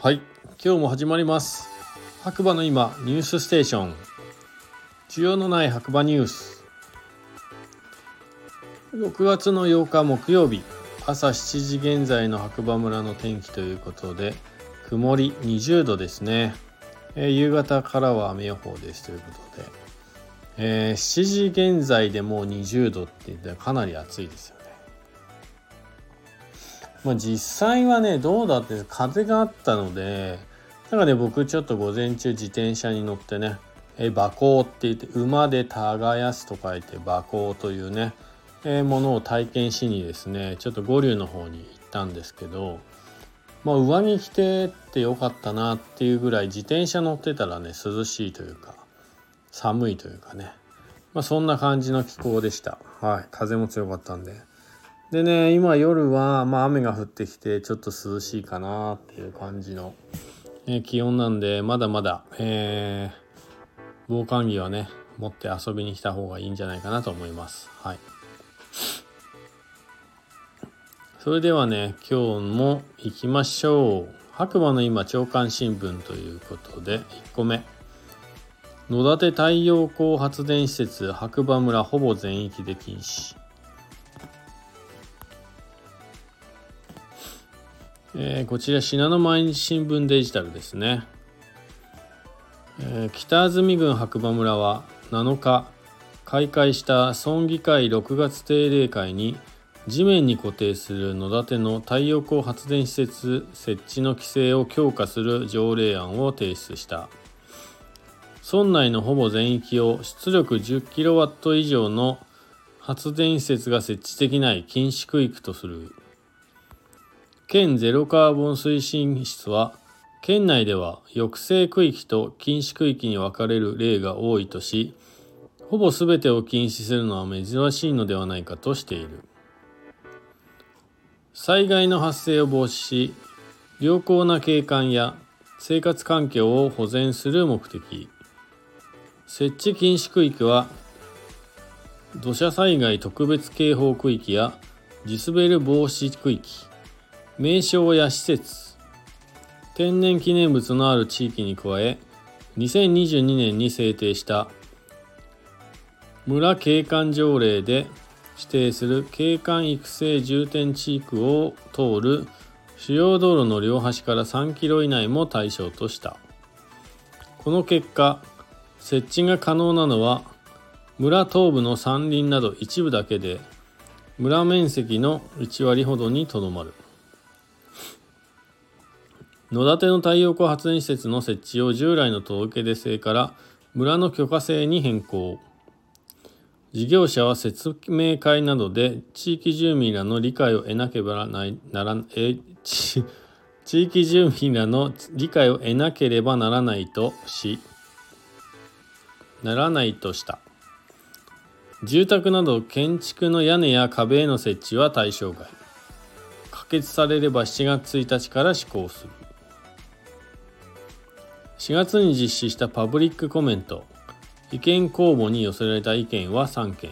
はい今日も始まります。白馬の今ニュースステーション。需要のない白馬ニュース。6月の8日木曜日朝7時現在の白馬村の天気ということで曇り20度ですね、えー、夕方からは雨予報ですということで、えー、7時現在でもう20度って言ったらかなり暑いですよね。まあ実際はねどうだって風があったのでなんかね僕ちょっと午前中自転車に乗ってねえ馬行って言って馬で耕すと書いて馬行というね、えー、ものを体験しにですねちょっと五竜の方に行ったんですけどまあ上着着てってよかったなっていうぐらい自転車乗ってたらね涼しいというか。寒いというかね。まあそんな感じの気候でした。はい。風も強かったんで。でね今夜はまあ雨が降ってきてちょっと涼しいかなっていう感じの、えー、気温なんでまだまだえー、防寒着はね持って遊びに来た方がいいんじゃないかなと思います。はい。それではね今日も行きましょう。白馬の今朝刊新聞ということで1個目。野立太陽光発電施設白馬村ほぼ全域で禁止。えー、こちら信濃毎日新聞デジタルですね、えー、北安住郡白馬村は7日開会した村議会6月定例会に地面に固定する野立の太陽光発電施設設置の規制を強化する条例案を提出した。村内のほぼ全域を出力 10kW 以上の発電施設が設置できない禁止区域とする県ゼロカーボン推進室は県内では抑制区域と禁止区域に分かれる例が多いとしほぼ全てを禁止するのは珍しいのではないかとしている。災害の発生を防止し良好な景観や生活環境を保全する目的設置禁止区域は土砂災害特別警報区域や地滑り防止区域名称や施設天然記念物のある地域に加え2022年に制定した村景観条例で指定する景観育成重点地区を通る主要道路の両端から3キロ以内も対象とした。この結果設置が可能なのは村東部の山林など一部だけで村面積の1割ほどにとどまる。野立の太陽光発電施設の設置を従来の届け出制から村の許可制に変更。事業者は説明会などで地域住民らの理解を得なければならえ地域住民らの理解を得なければならないとしならないとした。住宅など建築の屋根や壁への設置は対象外。可決されれば7月1日から施行する。4月に実施したパブリックコメント意見公募に寄せられた意見は3件。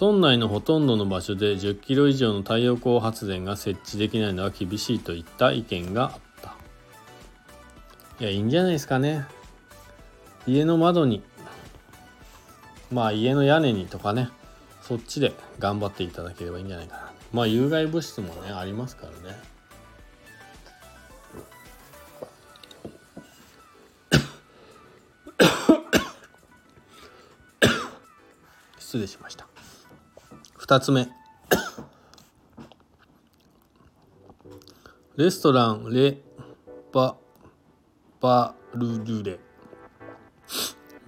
村内のほとんどの場所で10キロ以上の太陽光発電が設置できないのは厳しいといった意見があった。いやいいんじゃないですかね。家の窓にまあ家の屋根にとかねそっちで頑張っていただければいいんじゃないかな。まあ有害物質もねありますからね。失礼しました。2つ目。レストランレ・バ・バルルレ。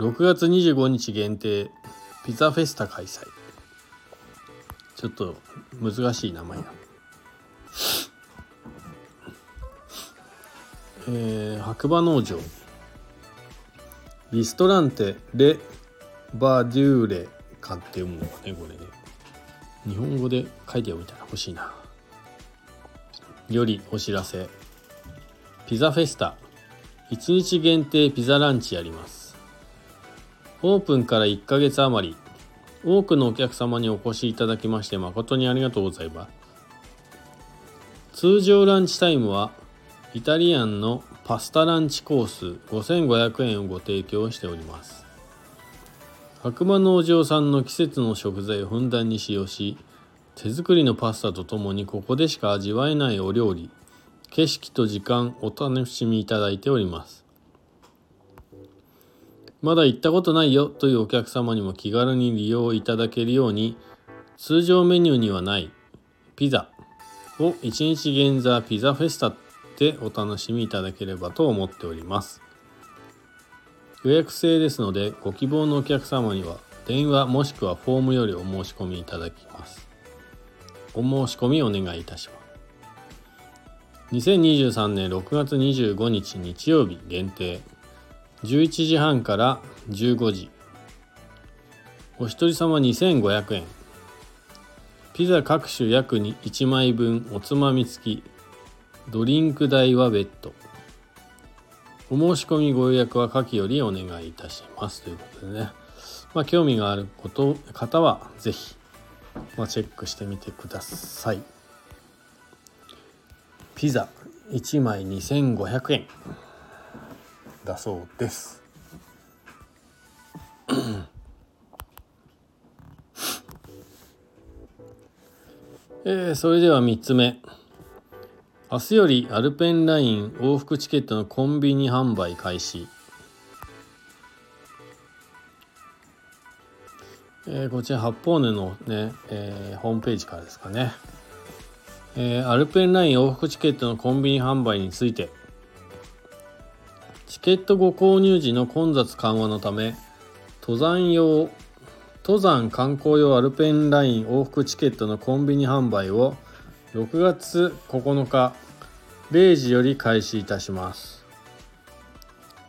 6月25日限定ピザフェスタ開催。ちょっと難しい名前だえー、白馬農場。リストランテ・レ・バデューレかって読むのかねこれね。日本語で書いておいたら欲しいな。よりお知らせ。ピザフェスタ。1日限定ピザランチやります。オープンから1ヶ月余り。多くのお客様にお越しいただきまして誠にありがとうございます。通常ランチタイムはイタリアンのパスタランチコース5500円をご提供しております。白馬農場産の季節の食材をふんだんに使用し手作りのパスタとともにここでしか味わえないお料理景色と時間お楽しみいただいております。まだ行ったことないよというお客様にも気軽に利用いただけるように通常メニューにはないピザを1日現座ピザフェスタでお楽しみいただければと思っております。予約制ですのでご希望のお客様には電話もしくはフォームよりお申し込みいただきます。お申し込みお願いいたします。2023年6月25日日曜日限定。11時半から15時。お一人様2500円。ピザ各種約1枚分おつまみ付き。ドリンク代は別途。お申し込みご予約は下記よりお願いいたします。ということでね、まあ、興味があること方は是非、まあ、チェックしてみてください。ピザ1枚2500円。だそうです。えー、それでは3つ目。明日よりアルペンライン往復チケットのコンビニ販売開始、えー、こちら八方根のね、えー、ホームページからですかね、えー、アルペンライン往復チケットのコンビニ販売について。チケットご購入時の混雑緩和のため登山用登山観光用アルペンライン往復チケットのコンビニ販売を6月9日0時より開始いたします。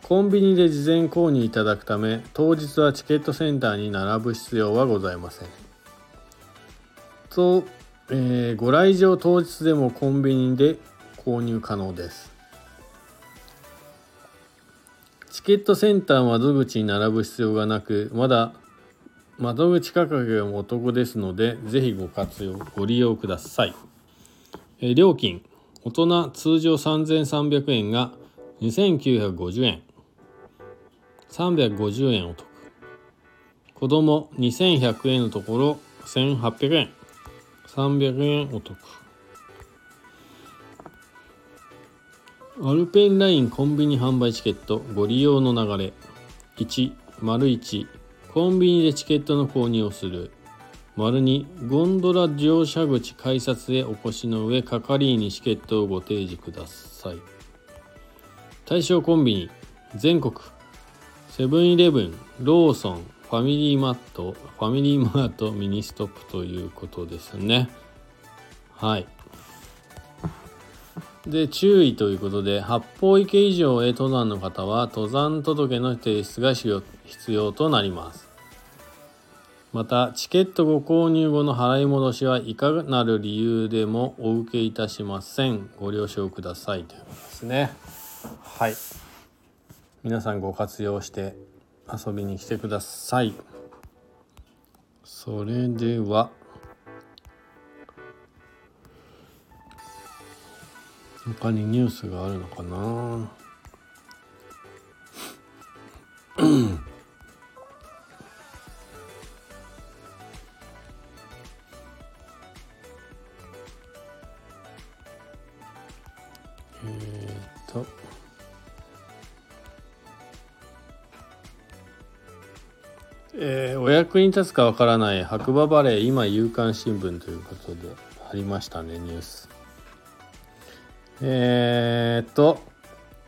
コンビニで事前購入いただくため当日はチケットセンターに並ぶ必要はございません。と、えー、ご来場当日でもコンビニで購入可能です。チケットセンター窓口に並ぶ必要がなくまだ窓口価格がお得ですのでぜひご活用ご利用ください。え料金。大人通常3300円が2950円350円お得。子供2100円のところ1800円300円お得。アルペンラインコンビニ販売チケットご利用の流れ。1丸1コンビニでチケットの購入をする。丸2ゴンドラ乗車口改札へお越しの上係員にチケットをご提示ください。対象コンビニ全国。セブンイレブンローソンファミリーマットファミリーマートミニストップということですね。はい。で注意ということで八方池以上へ登山の方は登山届の提出が必要となります。またチケットご購入後の払い戻しはいかなる理由でもお受けいたしません。ご了承くださいということですね。はい。皆さんご活用して遊びに来てください。それでは他にニュースがあるのかな？えー、お役に立つかわからない白馬バレー今夕刊新聞ということでありましたねニュース。え、っと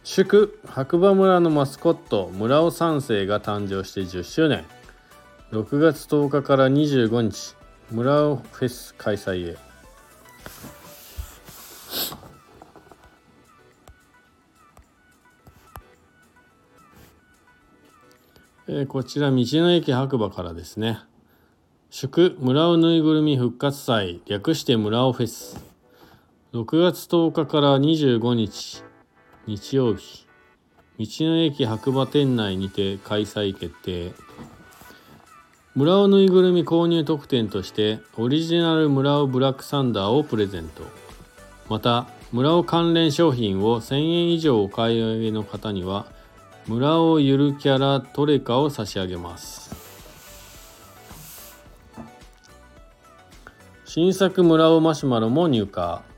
祝白馬村のマスコット村尾三世が誕生して10周年。6月10日から25日村尾フェス開催へ。えー、こちら道の駅白馬からですね。祝村尾ぬいぐるみ復活祭略して村尾フェス。6月10日から25日日曜日。道の駅白馬店内にて開催決定。村尾ぬいぐるみ購入特典としてオリジナル村尾ブラックサンダーをプレゼント。また村尾関連商品を1000円以上お買い上げの方には村尾ゆるキャラトレカを差し上げます。新作村尾マシュマロも入荷。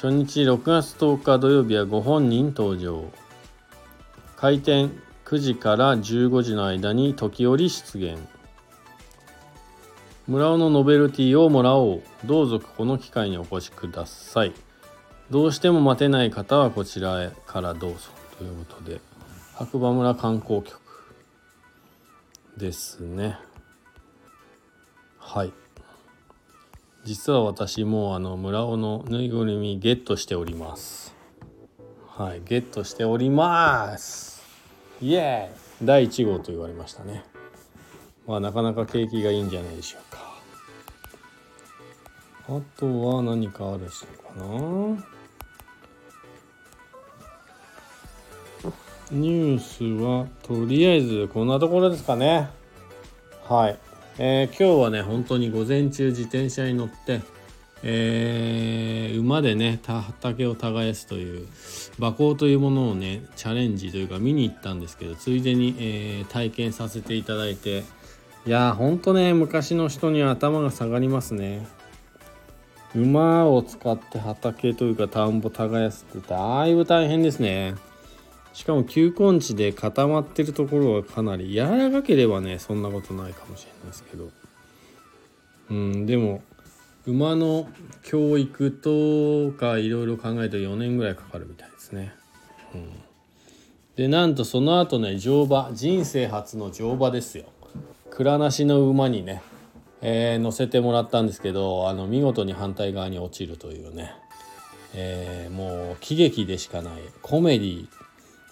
初日6月10日土曜日はご本人登場。開店9時から15時の間に時折出現。村尾のノベルティをもらおう。どうぞこの機会にお越しください。どうしても待てない方はこちらへからどうぞ。ということで白馬村観光局ですね。はい。実は私もあの村尾のぬいぐるみゲットしております。はいゲットしております。イエーイ。第1号と言われましたね。まあなかなか景気がいいんじゃないでしょうか。あとは何かあるしかな。ニュースはとりあえずこんなところですかね。はい。えー、今日はね本当に午前中自転車に乗って、えー、馬でね畑を耕すという馬行というものをねチャレンジというか見に行ったんですけどついでに、えー、体験させていただいていやーほんとね昔の人には頭が下がりますね。馬を使って畑というか田んぼ耕すってだいぶ大変ですね。しかも球根地で固まってるところはかなり柔らかければねそんなことないかもしれないですけどうんでも馬の教育とかいろいろ考えると4年ぐらいかかるみたいですね。うん、でなんとその後ね乗馬人生初の乗馬ですよ。蔵なしの馬にね、えー、乗せてもらったんですけどあの見事に反対側に落ちるというね、えー、もう喜劇でしかないコメディ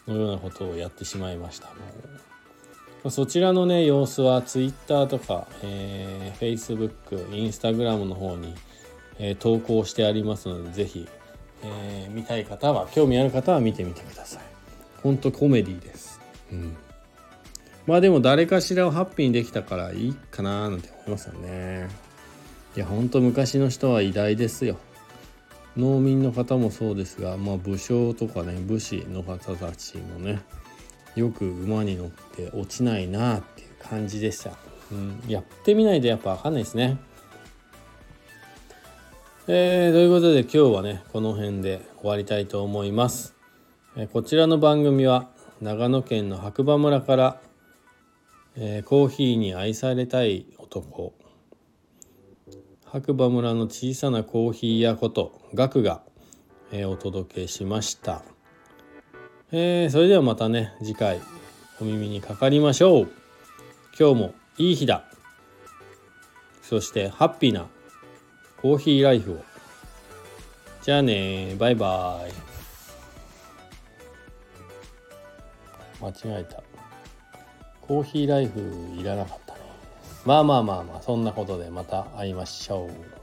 のようなことをやってしまいました。そちらのね様子は Twitter とか、えー、Facebook、Instagram の方に、えー、投稿してありますのでぜひ、えー、見たい方は興味ある方は見てみてください。ほんとコメディです。うん。まあでも誰かしらをハッピーにできたからいいかななんて思いますよね。いやほんと昔の人は偉大ですよ。農民の方もそうですが、まあ、武将とかね武士の方たちもねよく馬に乗って落ちないなっていう感じでした、うん、やってみないとやっぱ分かんないですね。えー、ということで今日はねこの辺で終わりたいと思います、えー、こちらの番組は長野県の白馬村から、えー、コーヒーに愛されたい男白馬村の小さなコーヒー屋ことガクが、えー、お届けしました、えー、それではまたね次回お耳にかかりましょう。今日もいい日だ。そしてハッピーなコーヒーライフを。じゃあねバイバイ。間違えた。コーヒーライフいらなかった。まあまあまあまあそんなことでまた会いましょう。